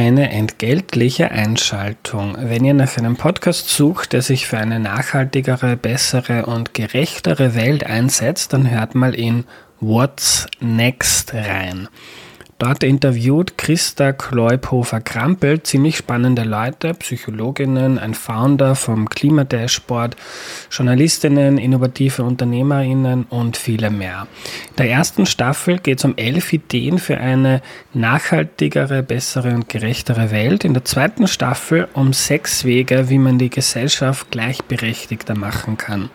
eine entgeltliche Einschaltung. Wenn ihr nach einem Podcast sucht, der sich für eine nachhaltigere, bessere und gerechtere Welt einsetzt, dann hört mal in What's Next rein. Dort interviewt Christa Kleubhofer-Krampel ziemlich spannende Leute, Psychologinnen, ein Founder vom Klimadashboard, Journalistinnen, innovative Unternehmerinnen und viele mehr. In der ersten Staffel geht es um elf Ideen für eine nachhaltigere, bessere und gerechtere Welt. In der zweiten Staffel um sechs Wege, wie man die Gesellschaft gleichberechtigter machen kann.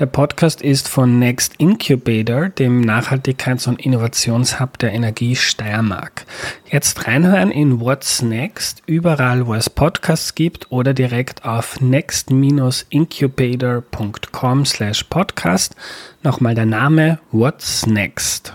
Der Podcast ist von Next Incubator, dem Nachhaltigkeits- und Innovationshub der Energie Steiermark. Jetzt reinhören in What's Next, überall wo es Podcasts gibt oder direkt auf next-incubator.com slash podcast. Nochmal der Name What's Next.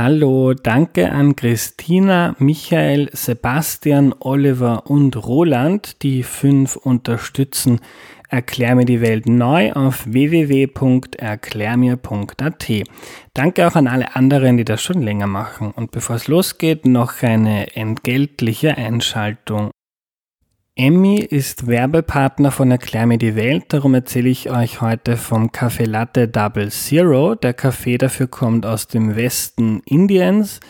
Hallo, danke an Christina, Michael, Sebastian, Oliver und Roland, die fünf unterstützen. Erklär mir die Welt neu auf www.erklärmir.at. Danke auch an alle anderen, die das schon länger machen. Und bevor es losgeht, noch eine entgeltliche Einschaltung. Emmy ist Werbepartner von Erklär mir die Welt, darum erzähle ich euch heute vom Kaffee Latte Double Zero. Der Kaffee dafür kommt aus dem Westen Indiens.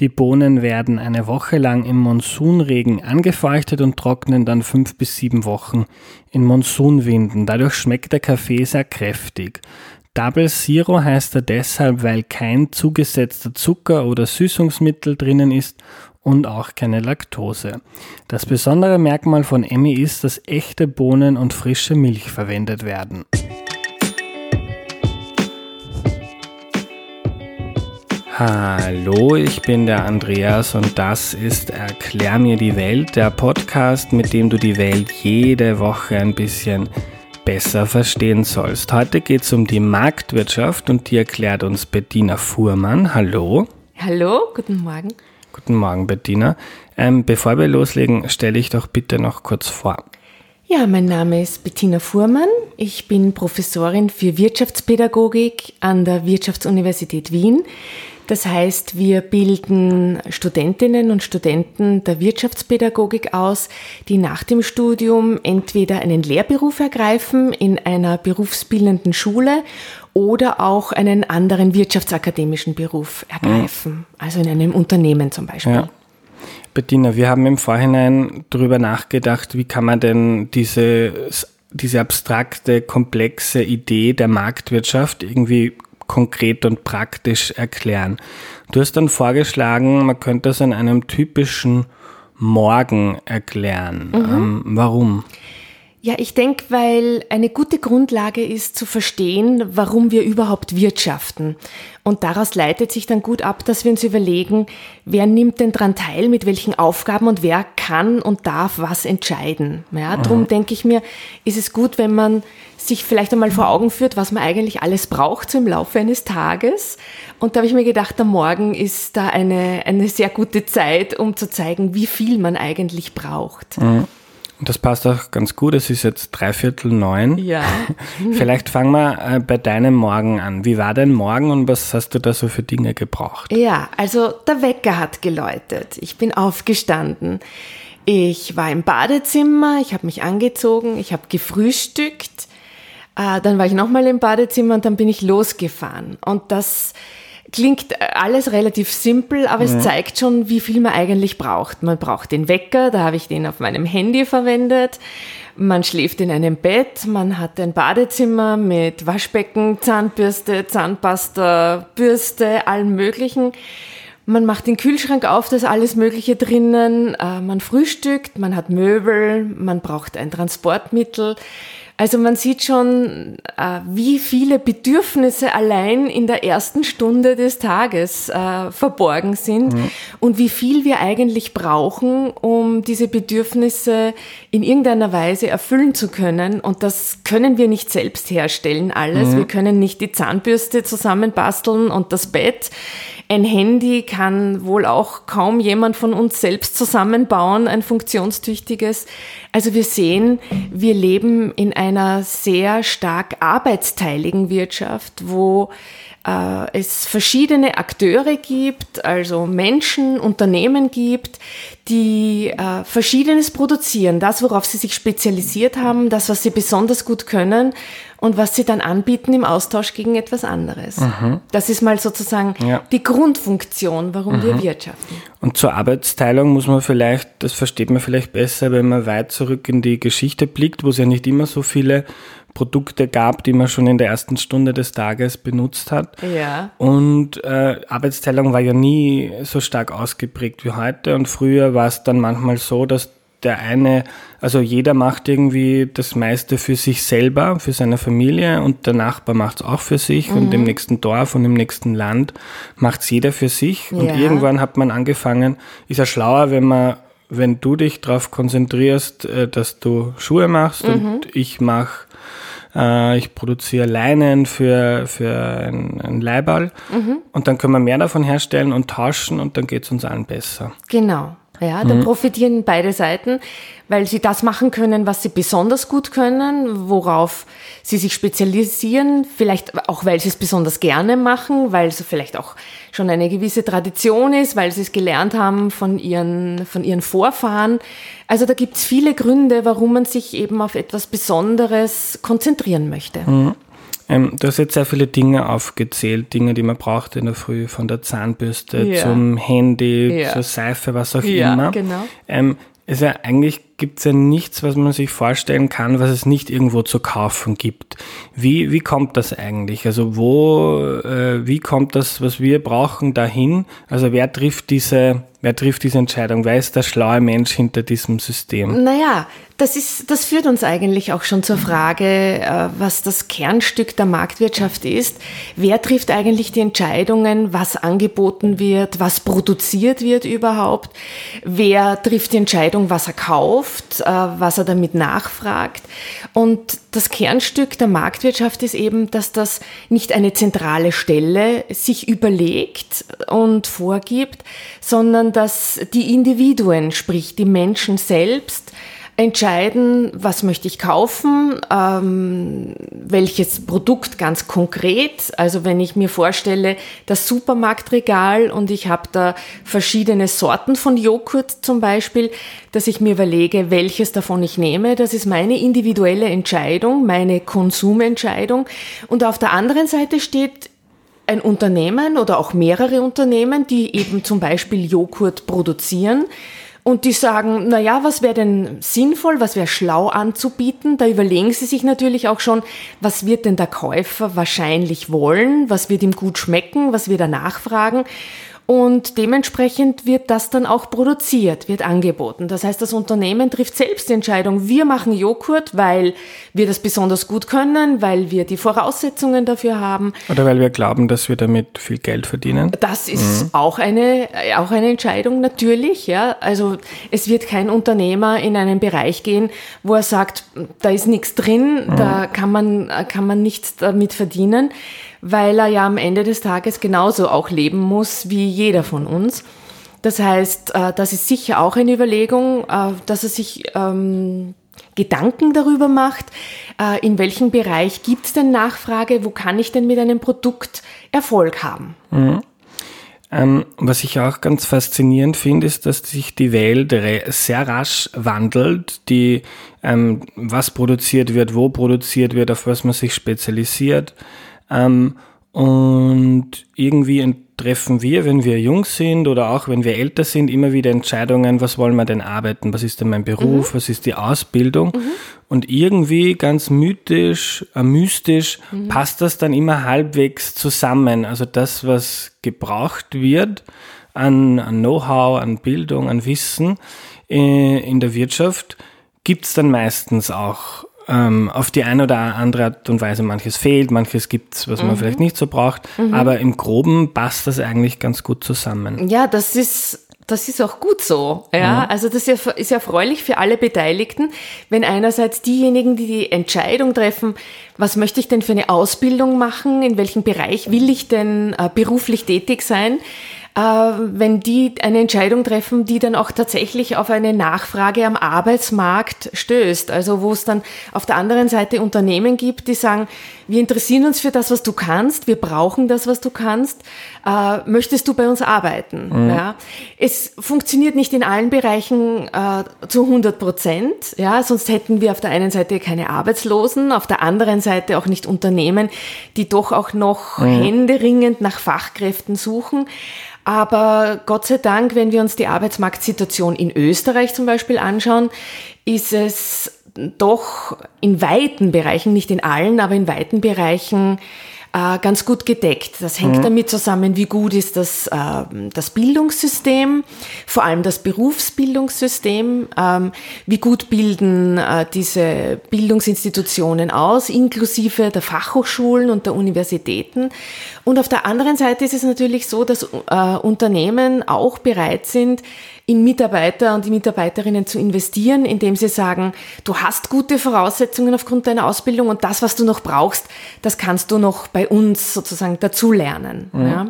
Die Bohnen werden eine Woche lang im Monsunregen angefeuchtet und trocknen dann fünf bis sieben Wochen in Monsunwinden. Dadurch schmeckt der Kaffee sehr kräftig. Double Zero heißt er deshalb, weil kein zugesetzter Zucker oder Süßungsmittel drinnen ist und auch keine Laktose. Das besondere Merkmal von Emmy ist, dass echte Bohnen und frische Milch verwendet werden. Hallo, ich bin der Andreas und das ist Erklär mir die Welt, der Podcast, mit dem du die Welt jede Woche ein bisschen besser verstehen sollst. Heute geht es um die Marktwirtschaft und die erklärt uns Bettina Fuhrmann. Hallo. Hallo, guten Morgen. Guten Morgen, Bettina. Ähm, bevor wir loslegen, stelle ich doch bitte noch kurz vor. Ja, mein Name ist Bettina Fuhrmann. Ich bin Professorin für Wirtschaftspädagogik an der Wirtschaftsuniversität Wien. Das heißt, wir bilden Studentinnen und Studenten der Wirtschaftspädagogik aus, die nach dem Studium entweder einen Lehrberuf ergreifen in einer berufsbildenden Schule oder auch einen anderen wirtschaftsakademischen Beruf ergreifen, mhm. also in einem Unternehmen zum Beispiel. Ja. Bettina, wir haben im Vorhinein darüber nachgedacht, wie kann man denn diese, diese abstrakte, komplexe Idee der Marktwirtschaft irgendwie konkret und praktisch erklären. Du hast dann vorgeschlagen, man könnte das an einem typischen Morgen erklären. Mhm. Ähm, warum? Ja, ich denke, weil eine gute Grundlage ist zu verstehen, warum wir überhaupt wirtschaften. Und daraus leitet sich dann gut ab, dass wir uns überlegen, wer nimmt denn dran teil, mit welchen Aufgaben und wer kann und darf was entscheiden. Ja, darum mhm. denke ich mir, ist es gut, wenn man sich vielleicht einmal vor Augen führt, was man eigentlich alles braucht so im Laufe eines Tages. Und da habe ich mir gedacht, am Morgen ist da eine, eine sehr gute Zeit, um zu zeigen, wie viel man eigentlich braucht. Mhm. Das passt auch ganz gut. Es ist jetzt dreiviertel neun. Ja. Vielleicht fangen wir äh, bei deinem Morgen an. Wie war dein Morgen und was hast du da so für Dinge gebraucht? Ja, also der Wecker hat geläutet. Ich bin aufgestanden. Ich war im Badezimmer, ich habe mich angezogen, ich habe gefrühstückt. Äh, dann war ich nochmal im Badezimmer und dann bin ich losgefahren. Und das Klingt alles relativ simpel, aber es zeigt schon, wie viel man eigentlich braucht. Man braucht den Wecker, da habe ich den auf meinem Handy verwendet. Man schläft in einem Bett, man hat ein Badezimmer mit Waschbecken, Zahnbürste, Zahnpasta, Bürste, allem Möglichen. Man macht den Kühlschrank auf, da ist alles Mögliche drinnen. Äh, man frühstückt, man hat Möbel, man braucht ein Transportmittel. Also man sieht schon, äh, wie viele Bedürfnisse allein in der ersten Stunde des Tages äh, verborgen sind mhm. und wie viel wir eigentlich brauchen, um diese Bedürfnisse in irgendeiner Weise erfüllen zu können. Und das können wir nicht selbst herstellen, alles. Mhm. Wir können nicht die Zahnbürste zusammenbasteln und das Bett. Ein Handy kann wohl auch kaum jemand von uns selbst zusammenbauen, ein funktionstüchtiges. Also wir sehen, wir leben in einer sehr stark arbeitsteiligen Wirtschaft, wo äh, es verschiedene Akteure gibt, also Menschen, Unternehmen gibt, die äh, Verschiedenes produzieren, das, worauf sie sich spezialisiert haben, das, was sie besonders gut können und was sie dann anbieten im Austausch gegen etwas anderes. Mhm. Das ist mal sozusagen ja. die Grundfunktion, warum mhm. wir wirtschaften. Und zur Arbeitsteilung muss man vielleicht, das versteht man vielleicht besser, wenn man weit zurück in die Geschichte blickt, wo es ja nicht immer so viele Produkte gab, die man schon in der ersten Stunde des Tages benutzt hat. Ja. Und äh, Arbeitsteilung war ja nie so stark ausgeprägt wie heute. Und früher war es dann manchmal so, dass der eine, also jeder macht irgendwie das meiste für sich selber, für seine Familie und der Nachbar macht es auch für sich mhm. und im nächsten Dorf und im nächsten Land macht es jeder für sich. Und ja. irgendwann hat man angefangen, ist ja schlauer, wenn man, wenn du dich darauf konzentrierst, äh, dass du Schuhe machst mhm. und ich mache äh, ich produziere Leinen für, für ein, ein Leihball mhm. und dann können wir mehr davon herstellen und tauschen und dann geht es uns allen besser. Genau. Ja, da mhm. profitieren beide Seiten, weil sie das machen können, was sie besonders gut können, worauf sie sich spezialisieren, vielleicht auch, weil sie es besonders gerne machen, weil es vielleicht auch schon eine gewisse Tradition ist, weil sie es gelernt haben von ihren, von ihren Vorfahren. Also da gibt es viele Gründe, warum man sich eben auf etwas Besonderes konzentrieren möchte. Mhm. Ähm, du hast jetzt sehr viele Dinge aufgezählt, Dinge, die man braucht in der Früh, von der Zahnbürste ja. zum Handy, ja. zur Seife, was auch ja, immer. Genau. Ähm, ist ja eigentlich gibt es ja nichts, was man sich vorstellen kann, was es nicht irgendwo zu kaufen gibt. Wie, wie kommt das eigentlich? Also wo, äh, wie kommt das, was wir brauchen, dahin? Also wer trifft diese, wer trifft diese Entscheidung? Wer ist der schlaue Mensch hinter diesem System? Naja, das ist, das führt uns eigentlich auch schon zur Frage, äh, was das Kernstück der Marktwirtschaft ist. Wer trifft eigentlich die Entscheidungen, was angeboten wird, was produziert wird überhaupt? Wer trifft die Entscheidung, was er kauft? Kauft, äh, was er damit nachfragt. Und das Kernstück der Marktwirtschaft ist eben, dass das nicht eine zentrale Stelle sich überlegt und vorgibt, sondern dass die Individuen, sprich die Menschen selbst, entscheiden, was möchte ich kaufen, ähm, welches Produkt ganz konkret. Also wenn ich mir vorstelle, das Supermarktregal und ich habe da verschiedene Sorten von Joghurt zum Beispiel, dass ich mir überlege, welches davon ich nehme. Das ist meine individuelle Entscheidung, meine Konsumentscheidung. Und auf der anderen Seite steht ein Unternehmen oder auch mehrere Unternehmen, die eben zum Beispiel Joghurt produzieren und die sagen, na ja, was wäre denn sinnvoll, was wäre schlau anzubieten? Da überlegen sie sich natürlich auch schon, was wird denn der Käufer wahrscheinlich wollen? Was wird ihm gut schmecken? Was wird er nachfragen? Und dementsprechend wird das dann auch produziert, wird angeboten. Das heißt, das Unternehmen trifft selbst die Entscheidung, wir machen Joghurt, weil wir das besonders gut können, weil wir die Voraussetzungen dafür haben. Oder weil wir glauben, dass wir damit viel Geld verdienen. Das ist mhm. auch, eine, auch eine Entscheidung natürlich. Ja. Also es wird kein Unternehmer in einen Bereich gehen, wo er sagt, da ist nichts drin, mhm. da kann man, kann man nichts damit verdienen weil er ja am Ende des Tages genauso auch leben muss wie jeder von uns. Das heißt, äh, das ist sicher auch eine Überlegung, äh, dass er sich ähm, Gedanken darüber macht, äh, in welchem Bereich gibt es denn Nachfrage, wo kann ich denn mit einem Produkt Erfolg haben. Mhm. Ähm, was ich auch ganz faszinierend finde, ist, dass sich die Welt sehr rasch wandelt, die, ähm, was produziert wird, wo produziert wird, auf was man sich spezialisiert. Ähm, und irgendwie treffen wir, wenn wir jung sind oder auch wenn wir älter sind, immer wieder Entscheidungen, was wollen wir denn arbeiten, was ist denn mein Beruf, mhm. was ist die Ausbildung. Mhm. Und irgendwie ganz mythisch, äh, mystisch mhm. passt das dann immer halbwegs zusammen. Also das, was gebraucht wird, an, an Know-how, an Bildung, an Wissen äh, in der Wirtschaft, gibt es dann meistens auch ähm, auf die eine oder andere Art und Weise manches fehlt, manches gibt's, was mhm. man vielleicht nicht so braucht, mhm. aber im Groben passt das eigentlich ganz gut zusammen. Ja, das ist das ist auch gut so. Ja, mhm. also das ist ja, ja erfreulich für alle Beteiligten, wenn einerseits diejenigen, die die Entscheidung treffen, was möchte ich denn für eine Ausbildung machen, in welchem Bereich will ich denn äh, beruflich tätig sein, wenn die eine Entscheidung treffen, die dann auch tatsächlich auf eine Nachfrage am Arbeitsmarkt stößt. Also wo es dann auf der anderen Seite Unternehmen gibt, die sagen, wir interessieren uns für das, was du kannst, wir brauchen das, was du kannst, äh, möchtest du bei uns arbeiten? Mhm. Ja? Es funktioniert nicht in allen Bereichen äh, zu 100 Prozent, ja? sonst hätten wir auf der einen Seite keine Arbeitslosen, auf der anderen Seite auch nicht Unternehmen, die doch auch noch mhm. händeringend nach Fachkräften suchen. Aber Gott sei Dank, wenn wir uns die Arbeitsmarktsituation in Österreich zum Beispiel anschauen, ist es doch in weiten Bereichen, nicht in allen, aber in weiten Bereichen äh, ganz gut gedeckt. Das hängt mhm. damit zusammen, wie gut ist das, äh, das Bildungssystem, vor allem das Berufsbildungssystem, ähm, wie gut bilden äh, diese Bildungsinstitutionen aus, inklusive der Fachhochschulen und der Universitäten. Und auf der anderen Seite ist es natürlich so, dass äh, Unternehmen auch bereit sind, in Mitarbeiter und die Mitarbeiterinnen zu investieren, indem sie sagen, du hast gute Voraussetzungen aufgrund deiner Ausbildung und das, was du noch brauchst, das kannst du noch bei uns sozusagen dazulernen. Mhm. Ja.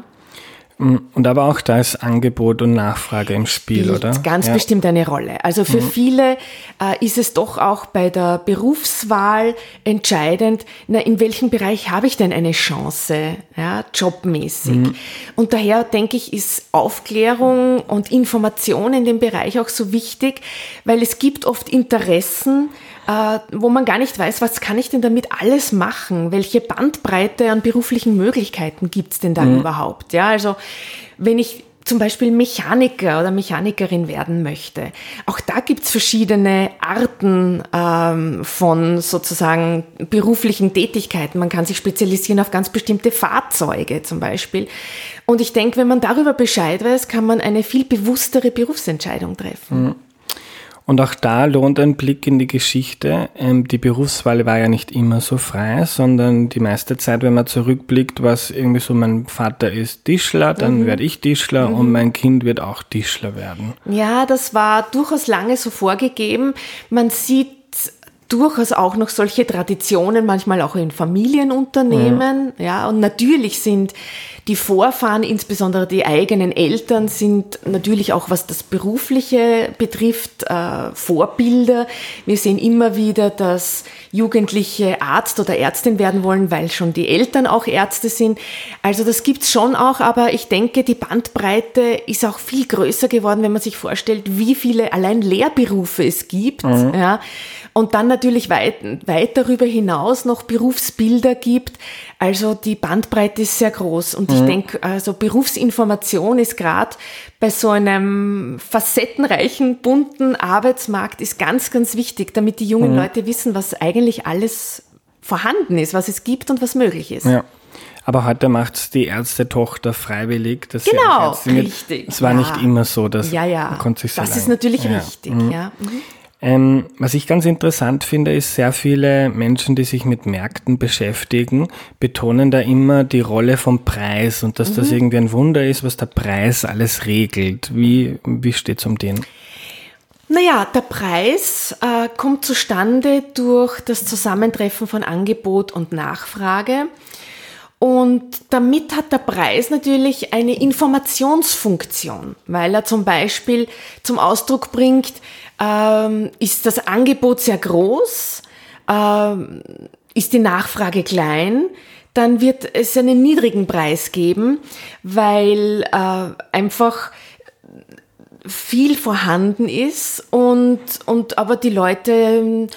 Mm, und aber auch da ist Angebot und Nachfrage im Spiel, Spielt oder? Ganz ja. bestimmt eine Rolle. Also für mhm. viele äh, ist es doch auch bei der Berufswahl entscheidend, na, in welchem Bereich habe ich denn eine Chance, ja, jobmäßig. Mhm. Und daher denke ich, ist Aufklärung und Information in dem Bereich auch so wichtig, weil es gibt oft Interessen, äh, wo man gar nicht weiß, was kann ich denn damit alles machen? Welche Bandbreite an beruflichen Möglichkeiten gibt's denn da mhm. überhaupt? Ja, also wenn ich zum Beispiel Mechaniker oder Mechanikerin werden möchte. Auch da gibt's verschiedene Arten ähm, von sozusagen beruflichen Tätigkeiten. Man kann sich spezialisieren auf ganz bestimmte Fahrzeuge zum Beispiel. Und ich denke, wenn man darüber Bescheid weiß, kann man eine viel bewusstere Berufsentscheidung treffen. Mhm. Und auch da lohnt ein Blick in die Geschichte. Ähm, die Berufswahl war ja nicht immer so frei, sondern die meiste Zeit, wenn man zurückblickt, war es irgendwie so, mein Vater ist Tischler, dann mhm. werde ich Tischler mhm. und mein Kind wird auch Tischler werden. Ja, das war durchaus lange so vorgegeben. Man sieht durchaus auch noch solche Traditionen, manchmal auch in Familienunternehmen. Mhm. Ja, und natürlich sind die Vorfahren, insbesondere die eigenen Eltern, sind natürlich auch, was das Berufliche betrifft, äh, Vorbilder. Wir sehen immer wieder, dass Jugendliche Arzt oder Ärztin werden wollen, weil schon die Eltern auch Ärzte sind. Also das gibt's schon auch, aber ich denke, die Bandbreite ist auch viel größer geworden, wenn man sich vorstellt, wie viele allein Lehrberufe es gibt. Mhm. Ja, und dann natürlich weit, weit darüber hinaus noch Berufsbilder gibt. Also die Bandbreite ist sehr groß. Und mhm. ich denke, also Berufsinformation ist gerade bei so einem facettenreichen, bunten Arbeitsmarkt ist ganz, ganz wichtig, damit die jungen mhm. Leute wissen, was eigentlich alles vorhanden ist, was es gibt und was möglich ist. Ja. Aber heute macht die Ärztetochter freiwillig. Dass genau, richtig. Es war ja. nicht immer so, dass ja, ja. man konnte sich Das allein. ist natürlich ja. richtig, mhm. ja. Mhm. Ähm, was ich ganz interessant finde, ist sehr viele Menschen, die sich mit Märkten beschäftigen, betonen da immer die Rolle vom Preis und dass mhm. das irgendwie ein Wunder ist, was der Preis alles regelt. Wie, wie steht es um den? Naja, der Preis äh, kommt zustande durch das Zusammentreffen von Angebot und Nachfrage. Und damit hat der Preis natürlich eine Informationsfunktion, weil er zum Beispiel zum Ausdruck bringt, ähm, ist das Angebot sehr groß, ähm, ist die Nachfrage klein, dann wird es einen niedrigen Preis geben, weil äh, einfach viel vorhanden ist und, und aber die Leute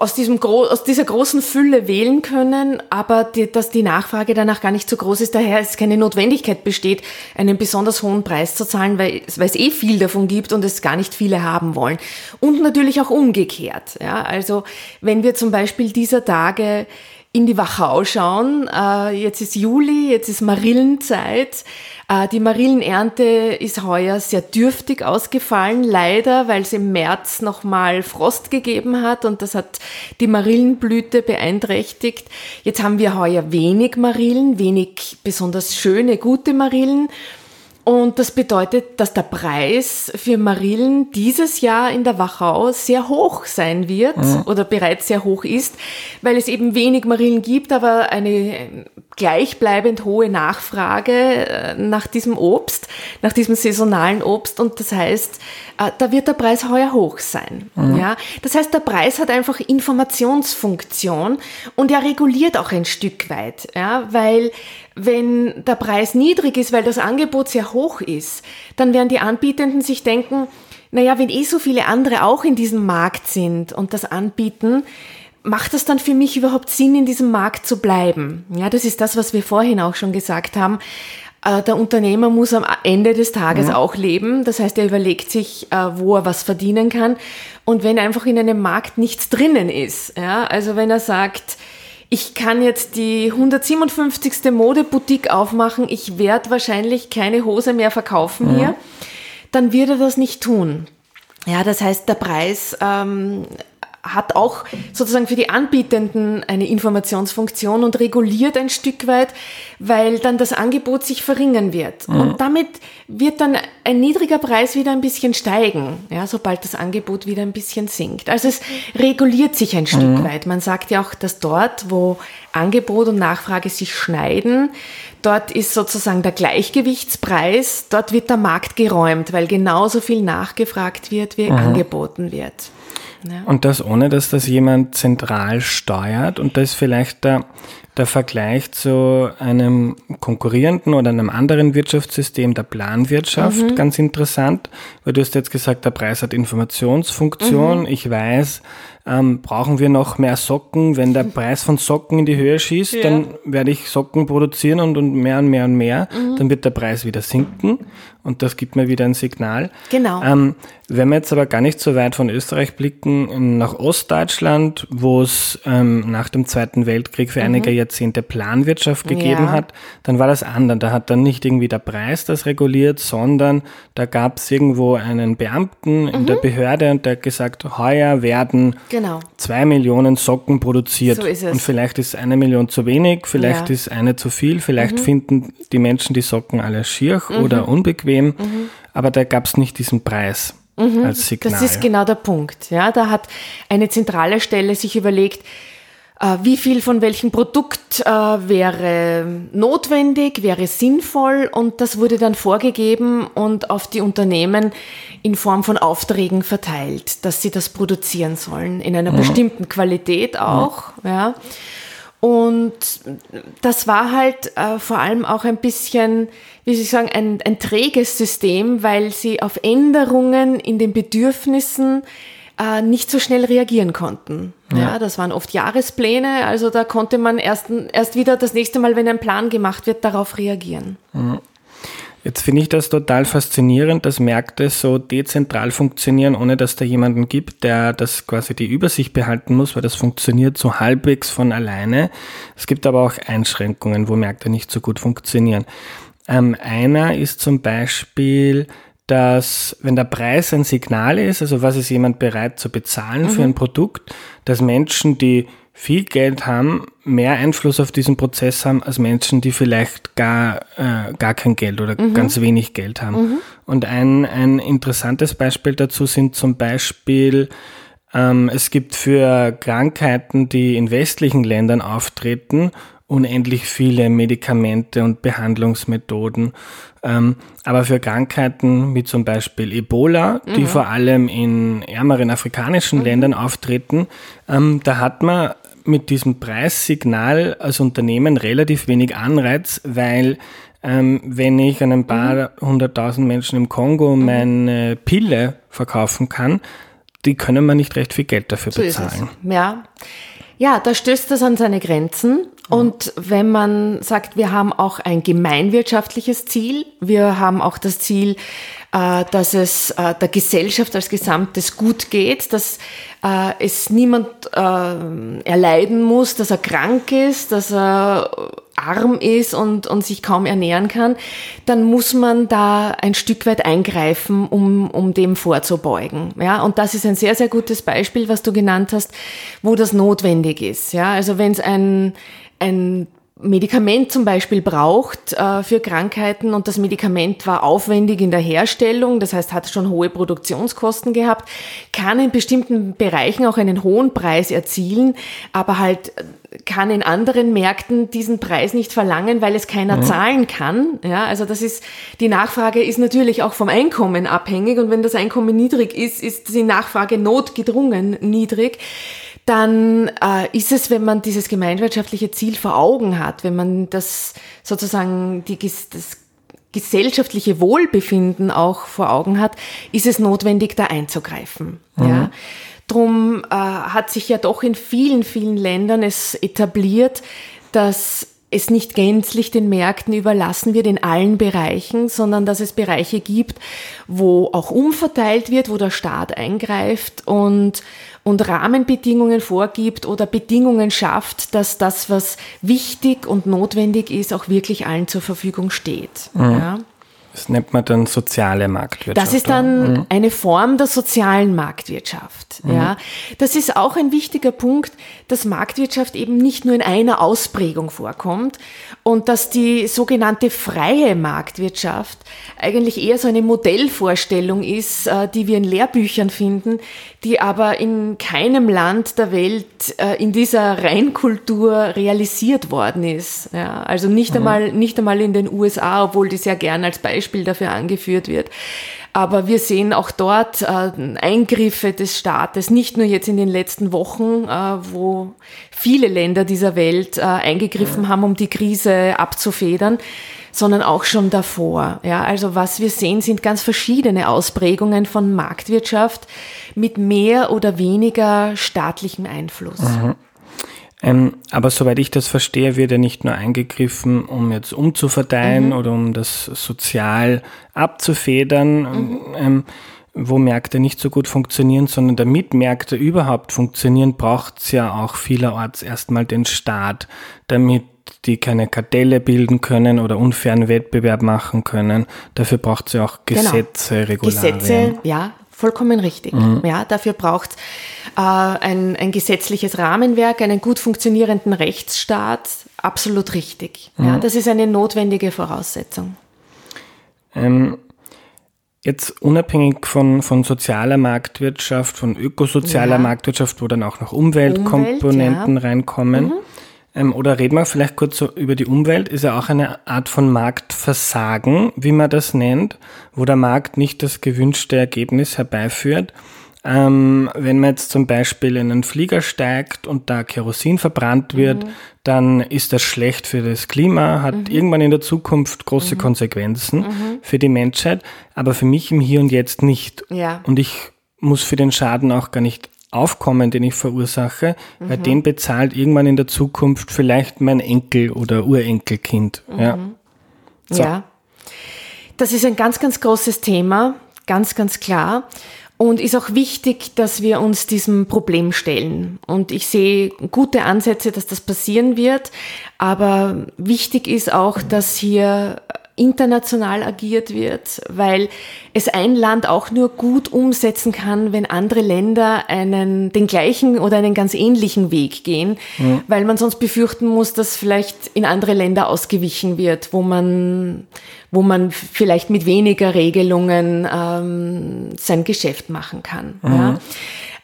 aus, diesem, aus dieser großen Fülle wählen können, aber die, dass die Nachfrage danach gar nicht so groß ist, daher es keine Notwendigkeit besteht, einen besonders hohen Preis zu zahlen, weil, weil es eh viel davon gibt und es gar nicht viele haben wollen. Und natürlich auch umgekehrt. Ja? Also wenn wir zum Beispiel dieser Tage in die Wachau schauen. Äh, jetzt ist Juli, jetzt ist Marillenzeit. Äh, die Marillenernte ist heuer sehr dürftig ausgefallen, leider, weil es im März nochmal Frost gegeben hat und das hat die Marillenblüte beeinträchtigt. Jetzt haben wir heuer wenig Marillen, wenig besonders schöne, gute Marillen. Und das bedeutet, dass der Preis für Marillen dieses Jahr in der Wachau sehr hoch sein wird mhm. oder bereits sehr hoch ist, weil es eben wenig Marillen gibt, aber eine gleichbleibend hohe Nachfrage äh, nach diesem Obst, nach diesem saisonalen Obst. Und das heißt, äh, da wird der Preis heuer hoch sein. Mhm. Ja, das heißt, der Preis hat einfach Informationsfunktion und er reguliert auch ein Stück weit, ja, weil wenn der Preis niedrig ist, weil das Angebot sehr hoch ist, dann werden die Anbietenden sich denken, naja, wenn eh so viele andere auch in diesem Markt sind und das anbieten, macht es dann für mich überhaupt Sinn, in diesem Markt zu bleiben? Ja, das ist das, was wir vorhin auch schon gesagt haben. Äh, der Unternehmer muss am Ende des Tages mhm. auch leben. Das heißt, er überlegt sich, äh, wo er was verdienen kann. Und wenn einfach in einem Markt nichts drinnen ist, ja, also wenn er sagt, ich kann jetzt die 157. Modeboutique aufmachen, ich werde wahrscheinlich keine Hose mehr verkaufen mhm. hier, dann wird er das nicht tun. Ja, das heißt, der Preis ähm, hat auch sozusagen für die Anbietenden eine Informationsfunktion und reguliert ein Stück weit, weil dann das Angebot sich verringern wird. Mhm. Und damit wird dann ein niedriger Preis wieder ein bisschen steigen, ja, sobald das Angebot wieder ein bisschen sinkt. Also es reguliert sich ein Stück mhm. weit. Man sagt ja auch, dass dort, wo Angebot und Nachfrage sich schneiden, dort ist sozusagen der Gleichgewichtspreis, dort wird der Markt geräumt, weil genauso viel nachgefragt wird, wie mhm. angeboten wird. Ja. Und das ohne, dass das jemand zentral steuert. Und das ist vielleicht der, der Vergleich zu einem konkurrierenden oder einem anderen Wirtschaftssystem der Planwirtschaft mhm. ganz interessant, weil du hast jetzt gesagt, der Preis hat Informationsfunktion. Mhm. Ich weiß, ähm, brauchen wir noch mehr Socken. Wenn der Preis von Socken in die Höhe schießt, ja. dann werde ich Socken produzieren und, und mehr und mehr und mehr. Mhm. Dann wird der Preis wieder sinken und das gibt mir wieder ein Signal. Genau. Ähm, wenn wir jetzt aber gar nicht so weit von Österreich blicken, nach Ostdeutschland, wo es ähm, nach dem Zweiten Weltkrieg für mhm. einige Jahrzehnte Planwirtschaft gegeben ja. hat, dann war das anders. Da hat dann nicht irgendwie der Preis das reguliert, sondern da gab es irgendwo einen Beamten in der mhm. Behörde und der hat gesagt, heuer werden genau. zwei Millionen Socken produziert. So ist es. Und vielleicht ist eine Million zu wenig, vielleicht ja. ist eine zu viel, vielleicht mhm. finden die Menschen die Socken alle schier mhm. oder unbequem, mhm. aber da gab es nicht diesen Preis. Mhm. als Signal. Das ist genau der Punkt. Ja, da hat eine zentrale Stelle sich überlegt, wie viel von welchem Produkt äh, wäre notwendig, wäre sinnvoll und das wurde dann vorgegeben und auf die Unternehmen in Form von Aufträgen verteilt, dass sie das produzieren sollen, in einer mhm. bestimmten Qualität auch. Mhm. Ja. Und das war halt äh, vor allem auch ein bisschen, wie soll ich sagen, ein, ein träges System, weil sie auf Änderungen in den Bedürfnissen äh, nicht so schnell reagieren konnten. Ja. ja. das waren oft Jahrespläne, also da konnte man erst, erst wieder das nächste Mal, wenn ein Plan gemacht wird, darauf reagieren. Mhm. Jetzt finde ich das total faszinierend, dass Märkte so dezentral funktionieren, ohne dass da jemanden gibt, der das quasi die Übersicht behalten muss, weil das funktioniert so halbwegs von alleine. Es gibt aber auch Einschränkungen, wo Märkte nicht so gut funktionieren. Ähm, einer ist zum Beispiel, dass wenn der Preis ein Signal ist, also was ist jemand bereit zu bezahlen mhm. für ein Produkt, dass Menschen, die viel Geld haben, mehr Einfluss auf diesen Prozess haben als Menschen, die vielleicht gar, äh, gar kein Geld oder mhm. ganz wenig Geld haben. Mhm. Und ein, ein interessantes Beispiel dazu sind zum Beispiel, ähm, es gibt für Krankheiten, die in westlichen Ländern auftreten, unendlich viele Medikamente und Behandlungsmethoden. Ähm, aber für Krankheiten wie zum Beispiel Ebola, mhm. die vor allem in ärmeren afrikanischen mhm. Ländern auftreten, ähm, da hat man mit diesem Preissignal als Unternehmen relativ wenig Anreiz, weil ähm, wenn ich an ein paar mhm. hunderttausend Menschen im Kongo mhm. meine Pille verkaufen kann, die können mir nicht recht viel Geld dafür so bezahlen. Ja. ja, da stößt das an seine Grenzen Und wenn man sagt, wir haben auch ein gemeinwirtschaftliches Ziel, wir haben auch das Ziel, äh, dass es äh, der Gesellschaft als Gesamtes gut geht, dass äh, es niemand erleiden muss, dass er krank ist, dass er arm ist und, und sich kaum ernähren kann, dann muss man da ein Stück weit eingreifen, um, um dem vorzubeugen. Ja, und das ist ein sehr, sehr gutes Beispiel, was du genannt hast, wo das notwendig ist. Ja, also wenn es ein, ein Medikament zum Beispiel braucht äh, für Krankheiten und das Medikament war aufwendig in der Herstellung, das heißt hat schon hohe Produktionskosten gehabt, kann in bestimmten Bereichen auch einen hohen Preis erzielen, aber halt äh, kann in anderen Märkten diesen Preis nicht verlangen, weil es keiner mhm. zahlen kann. Ja, also das ist, die Nachfrage ist natürlich auch vom Einkommen abhängig und wenn das Einkommen niedrig ist, ist die Nachfrage notgedrungen niedrig dann äh, ist es, wenn man dieses gemeinwirtschaftliche Ziel vor Augen hat, wenn man das sozusagen die, das gesellschaftliche Wohlbefinden auch vor Augen hat, ist es notwendig, da einzugreifen. Mhm. Ja. Drum äh, hat sich ja doch in vielen, vielen Ländern es etabliert, dass es nicht gänzlich den Märkten überlassen wird in allen Bereichen, sondern dass es Bereiche gibt, wo auch umverteilt wird, wo der Staat eingreift und und Rahmenbedingungen vorgibt oder Bedingungen schafft, dass das, was wichtig und notwendig ist, auch wirklich allen zur Verfügung steht. Mhm. Ja. Das nennt man dann soziale Marktwirtschaft. Das ist dann mhm. eine Form der sozialen Marktwirtschaft. Mhm. Ja, das ist auch ein wichtiger Punkt, dass Marktwirtschaft eben nicht nur in einer Ausprägung vorkommt und dass die sogenannte freie Marktwirtschaft eigentlich eher so eine Modellvorstellung ist, äh, die wir in Lehrbüchern finden, die aber in keinem Land der Welt äh, in dieser Reinkultur realisiert worden ist. Ja, also nicht mhm. einmal, nicht einmal in den USA, obwohl die sehr gern als Beispiel dafür angeführt wird. Aber wir sehen auch dort äh, Eingriffe des Staates, nicht nur jetzt in den letzten Wochen, äh, wo viele Länder dieser Welt äh, eingegriffen haben, um die Krise abzufedern, sondern auch schon davor. Ja, also was wir sehen, sind ganz verschiedene Ausprägungen von Marktwirtschaft mit mehr oder weniger staatlichem Einfluss. Mhm. Ähm, aber soweit ich das verstehe, wird ja nicht nur eingegriffen, um jetzt umzuverteilen mhm. oder um das sozial abzufedern, mhm. ähm, wo Märkte nicht so gut funktionieren, sondern damit Märkte überhaupt funktionieren, braucht es ja auch vielerorts erstmal den Staat, damit die keine Kartelle bilden können oder unfairen Wettbewerb machen können. Dafür braucht es ja auch genau. Gesetze, genau. Regularien. Gesetze, ja, Vollkommen richtig. Mhm. Ja, dafür braucht äh, ein, ein gesetzliches Rahmenwerk, einen gut funktionierenden Rechtsstaat. Absolut richtig. Mhm. Ja, das ist eine notwendige Voraussetzung. Ähm, jetzt unabhängig von, von sozialer Marktwirtschaft, von ökosozialer ja. Marktwirtschaft, wo dann auch noch Umweltkomponenten Umwelt, ja. reinkommen. Mhm. Ähm, oder reden wir vielleicht kurz so über die Umwelt. Ist ja auch eine Art von Marktversagen, wie man das nennt, wo der Markt nicht das gewünschte Ergebnis herbeiführt. Ähm, wenn man jetzt zum Beispiel in einen Flieger steigt und da Kerosin verbrannt wird, mhm. dann ist das schlecht für das Klima, hat mhm. irgendwann in der Zukunft große mhm. Konsequenzen mhm. für die Menschheit, aber für mich im Hier und Jetzt nicht. Ja. Und ich muss für den Schaden auch gar nicht Aufkommen, den ich verursache, mhm. den bezahlt irgendwann in der Zukunft vielleicht mein Enkel oder Urenkelkind. Mhm. Ja. So. ja. Das ist ein ganz, ganz großes Thema, ganz, ganz klar. Und ist auch wichtig, dass wir uns diesem Problem stellen. Und ich sehe gute Ansätze, dass das passieren wird. Aber wichtig ist auch, dass hier international agiert wird, weil es ein Land auch nur gut umsetzen kann, wenn andere Länder einen, den gleichen oder einen ganz ähnlichen Weg gehen, ja. weil man sonst befürchten muss, dass vielleicht in andere Länder ausgewichen wird, wo man, wo man vielleicht mit weniger Regelungen ähm, sein Geschäft machen kann. Mhm. Ja.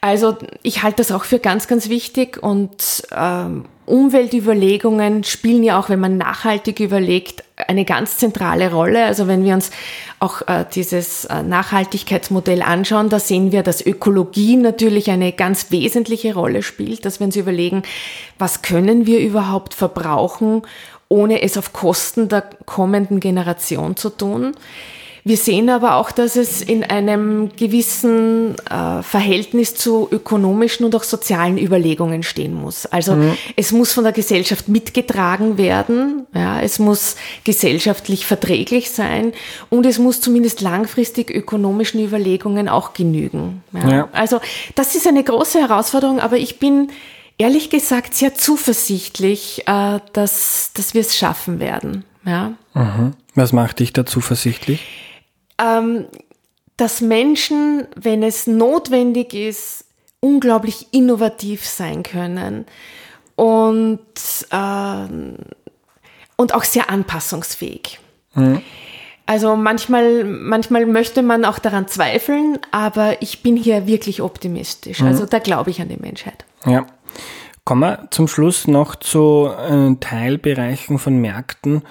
Also ich halte das auch für ganz, ganz wichtig und ähm, Umweltüberlegungen spielen ja auch, wenn man nachhaltig überlegt, eine ganz zentrale Rolle. Also wenn wir uns auch äh, dieses äh, Nachhaltigkeitsmodell anschauen, da sehen wir, dass Ökologie natürlich eine ganz wesentliche Rolle spielt, dass wir uns überlegen, was können wir überhaupt verbrauchen, ohne es auf Kosten der kommenden Generation zu tun. Wir sehen aber auch, dass es in einem gewissen äh, Verhältnis zu ökonomischen und auch sozialen Überlegungen stehen muss. Also mhm. es muss von der Gesellschaft mitgetragen werden, ja, es muss gesellschaftlich verträglich sein und es muss zumindest langfristig ökonomischen Überlegungen auch genügen. Ja. Ja. Also das ist eine große Herausforderung, aber ich bin ehrlich gesagt sehr zuversichtlich, äh, dass, dass wir es schaffen werden. Ja. Mhm. Was macht dich da zuversichtlich? Ähm, dass Menschen, wenn es notwendig ist, unglaublich innovativ sein können und, äh, und auch sehr anpassungsfähig. Mhm. Also manchmal, manchmal möchte man auch daran zweifeln, aber ich bin hier wirklich optimistisch. Mhm. Also da glaube ich an die Menschheit. Ja. Kommen wir zum Schluss noch zu äh, Teilbereichen von Märkten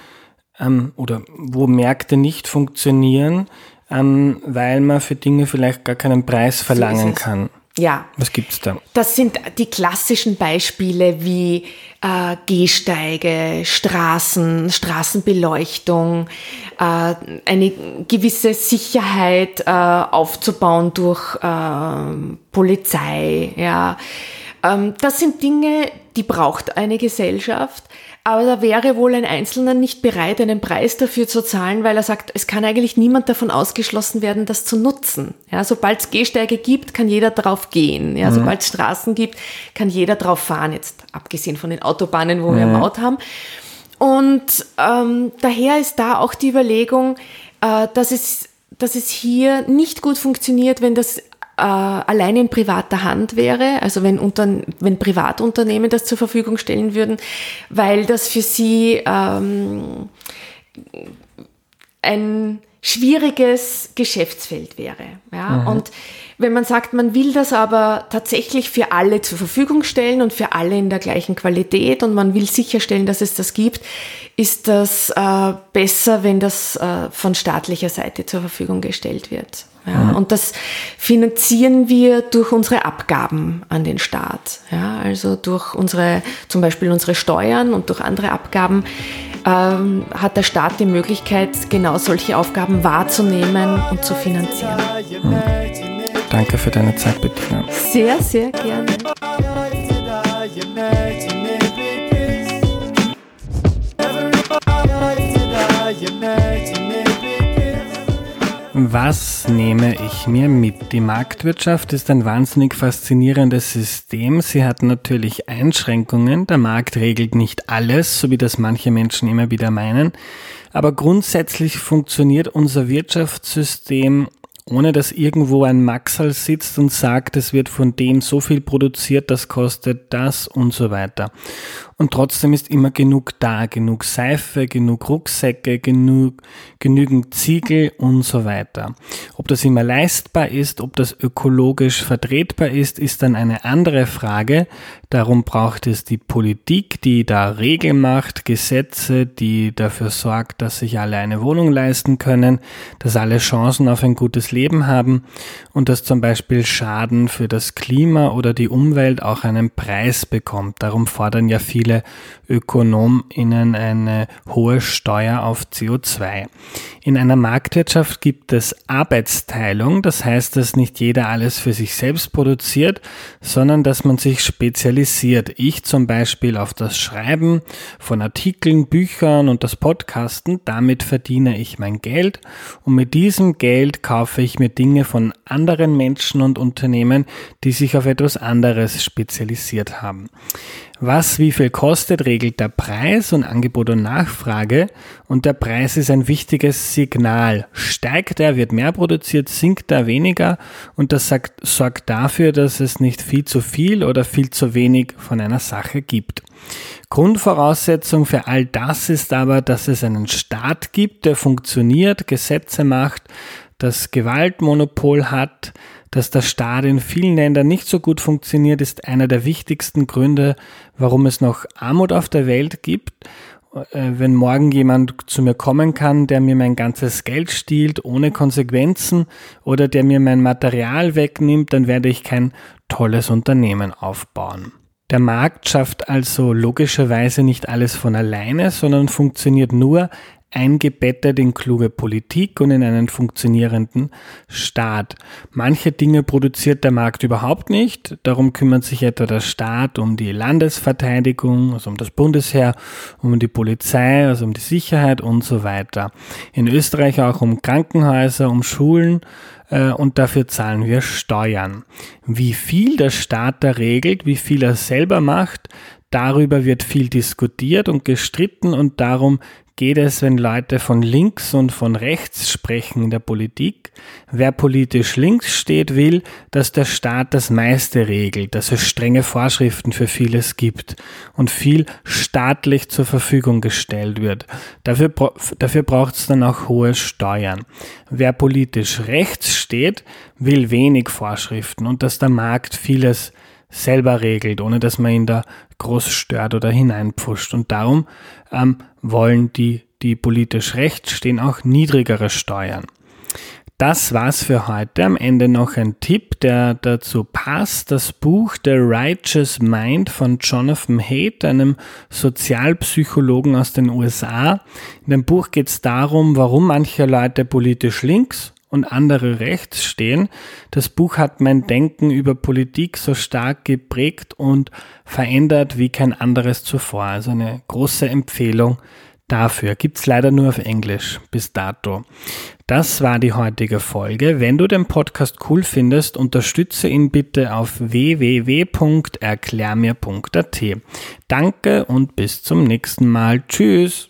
ähm, oder wo Märkte nicht funktionieren, ähm, weil man für Dinge vielleicht gar keinen Preis verlangen so kann. Ja. Was gibt's da? Das sind die klassischen Beispiele wie äh, Gehsteige, Straßen, Straßenbeleuchtung, äh, eine gewisse Sicherheit äh, aufzubauen durch äh, Polizei, ja. Ähm, das sind Dinge, die braucht eine Gesellschaft. Aber da wäre wohl ein Einzelner nicht bereit, einen Preis dafür zu zahlen, weil er sagt, es kann eigentlich niemand davon ausgeschlossen werden, das zu nutzen. Ja, sobald es Gehsteige gibt, kann jeder drauf gehen. Ja, mhm. sobald es Straßen gibt, kann jeder drauf fahren. Jetzt abgesehen von den Autobahnen, wo mhm. wir Maut haben. Und ähm, daher ist da auch die Überlegung, äh, dass es dass es hier nicht gut funktioniert, wenn das äh, allein in privater Hand wäre, also wenn, unter, wenn Privatunternehmen das zur Verfügung stellen würden, weil das für sie ähm, ein schwieriges Geschäftsfeld wäre. Ja? Mhm. Und wenn man sagt, man will das aber tatsächlich für alle zur Verfügung stellen und für alle in der gleichen Qualität und man will sicherstellen, dass es das gibt, ist das äh, besser, wenn das äh, von staatlicher Seite zur Verfügung gestellt wird. Ja. Und das finanzieren wir durch unsere Abgaben an den Staat. Ja, also durch unsere, zum Beispiel unsere Steuern und durch andere Abgaben ähm, hat der Staat die Möglichkeit, genau solche Aufgaben wahrzunehmen und zu finanzieren. Mhm. Danke für deine Zeit, Bettina. Sehr, sehr gerne. Was nehme ich mir mit? Die Marktwirtschaft ist ein wahnsinnig faszinierendes System. Sie hat natürlich Einschränkungen. Der Markt regelt nicht alles, so wie das manche Menschen immer wieder meinen. Aber grundsätzlich funktioniert unser Wirtschaftssystem ohne dass irgendwo ein Maxal sitzt und sagt, es wird von dem so viel produziert, das kostet das und so weiter. Und trotzdem ist immer genug da, genug Seife, genug Rucksäcke, genug, genügend Ziegel und so weiter. Ob das immer leistbar ist, ob das ökologisch vertretbar ist, ist dann eine andere Frage. Darum braucht es die Politik, die da Regeln macht, Gesetze, die dafür sorgt, dass sich alle eine Wohnung leisten können, dass alle Chancen auf ein gutes Leben haben und dass zum Beispiel Schaden für das Klima oder die Umwelt auch einen Preis bekommt. Darum fordern ja viele viele ÖkonomInnen eine hohe Steuer auf CO2. In einer Marktwirtschaft gibt es Arbeitsteilung, das heißt, dass nicht jeder alles für sich selbst produziert, sondern dass man sich spezialisiert. Ich zum Beispiel auf das Schreiben von Artikeln, Büchern und das Podcasten, damit verdiene ich mein Geld und mit diesem Geld kaufe ich mir Dinge von anderen Menschen und Unternehmen, die sich auf etwas anderes spezialisiert haben. Was wie viel kostet, regelt der Preis und Angebot und Nachfrage. Und der Preis ist ein wichtiges Signal. Steigt er, wird mehr produziert, sinkt er weniger. Und das sagt, sorgt dafür, dass es nicht viel zu viel oder viel zu wenig von einer Sache gibt. Grundvoraussetzung für all das ist aber, dass es einen Staat gibt, der funktioniert, Gesetze macht, das Gewaltmonopol hat, dass der Staat in vielen Ländern nicht so gut funktioniert, ist einer der wichtigsten Gründe, warum es noch Armut auf der Welt gibt. Äh, wenn morgen jemand zu mir kommen kann, der mir mein ganzes Geld stiehlt, ohne Konsequenzen, oder der mir mein Material wegnimmt, dann werde ich kein tolles Unternehmen aufbauen. Der Markt schafft also logischerweise nicht alles von alleine, sondern funktioniert nur eingebettet in kluge Politik und in einen funktionierenden Staat. Manche Dinge produziert der Markt überhaupt nicht. Darum kümmert sich etwa der Staat um die Landesverteidigung, also um das Bundesheer, um die Polizei, also um die Sicherheit und so weiter. In Österreich auch um Krankenhäuser, um Schulen äh, und dafür zahlen wir Steuern. Wie viel der Staat da regelt, wie viel er selber macht, Darüber wird viel diskutiert und gestritten und darum geht es, wenn Leute von links und von rechts sprechen in der Politik. Wer politisch links steht, will, dass der Staat das meiste regelt, dass es strenge Vorschriften für vieles gibt und viel staatlich zur Verfügung gestellt wird. Dafür, dafür braucht es dann auch hohe Steuern. Wer politisch rechts steht, will wenig Vorschriften und dass der Markt vieles selber regelt, ohne dass man ihn da groß stört oder hineinpfuscht. Und darum ähm, wollen die, die politisch rechts stehen, auch niedrigere Steuern. Das war's für heute. Am Ende noch ein Tipp, der dazu passt. Das Buch The Righteous Mind von Jonathan Haidt, einem Sozialpsychologen aus den USA. In dem Buch geht es darum, warum manche Leute politisch links und andere rechts stehen. Das Buch hat mein Denken über Politik so stark geprägt und verändert wie kein anderes zuvor. Also eine große Empfehlung dafür. Gibt's leider nur auf Englisch bis dato. Das war die heutige Folge. Wenn du den Podcast cool findest, unterstütze ihn bitte auf www.erklärmir.at. Danke und bis zum nächsten Mal. Tschüss.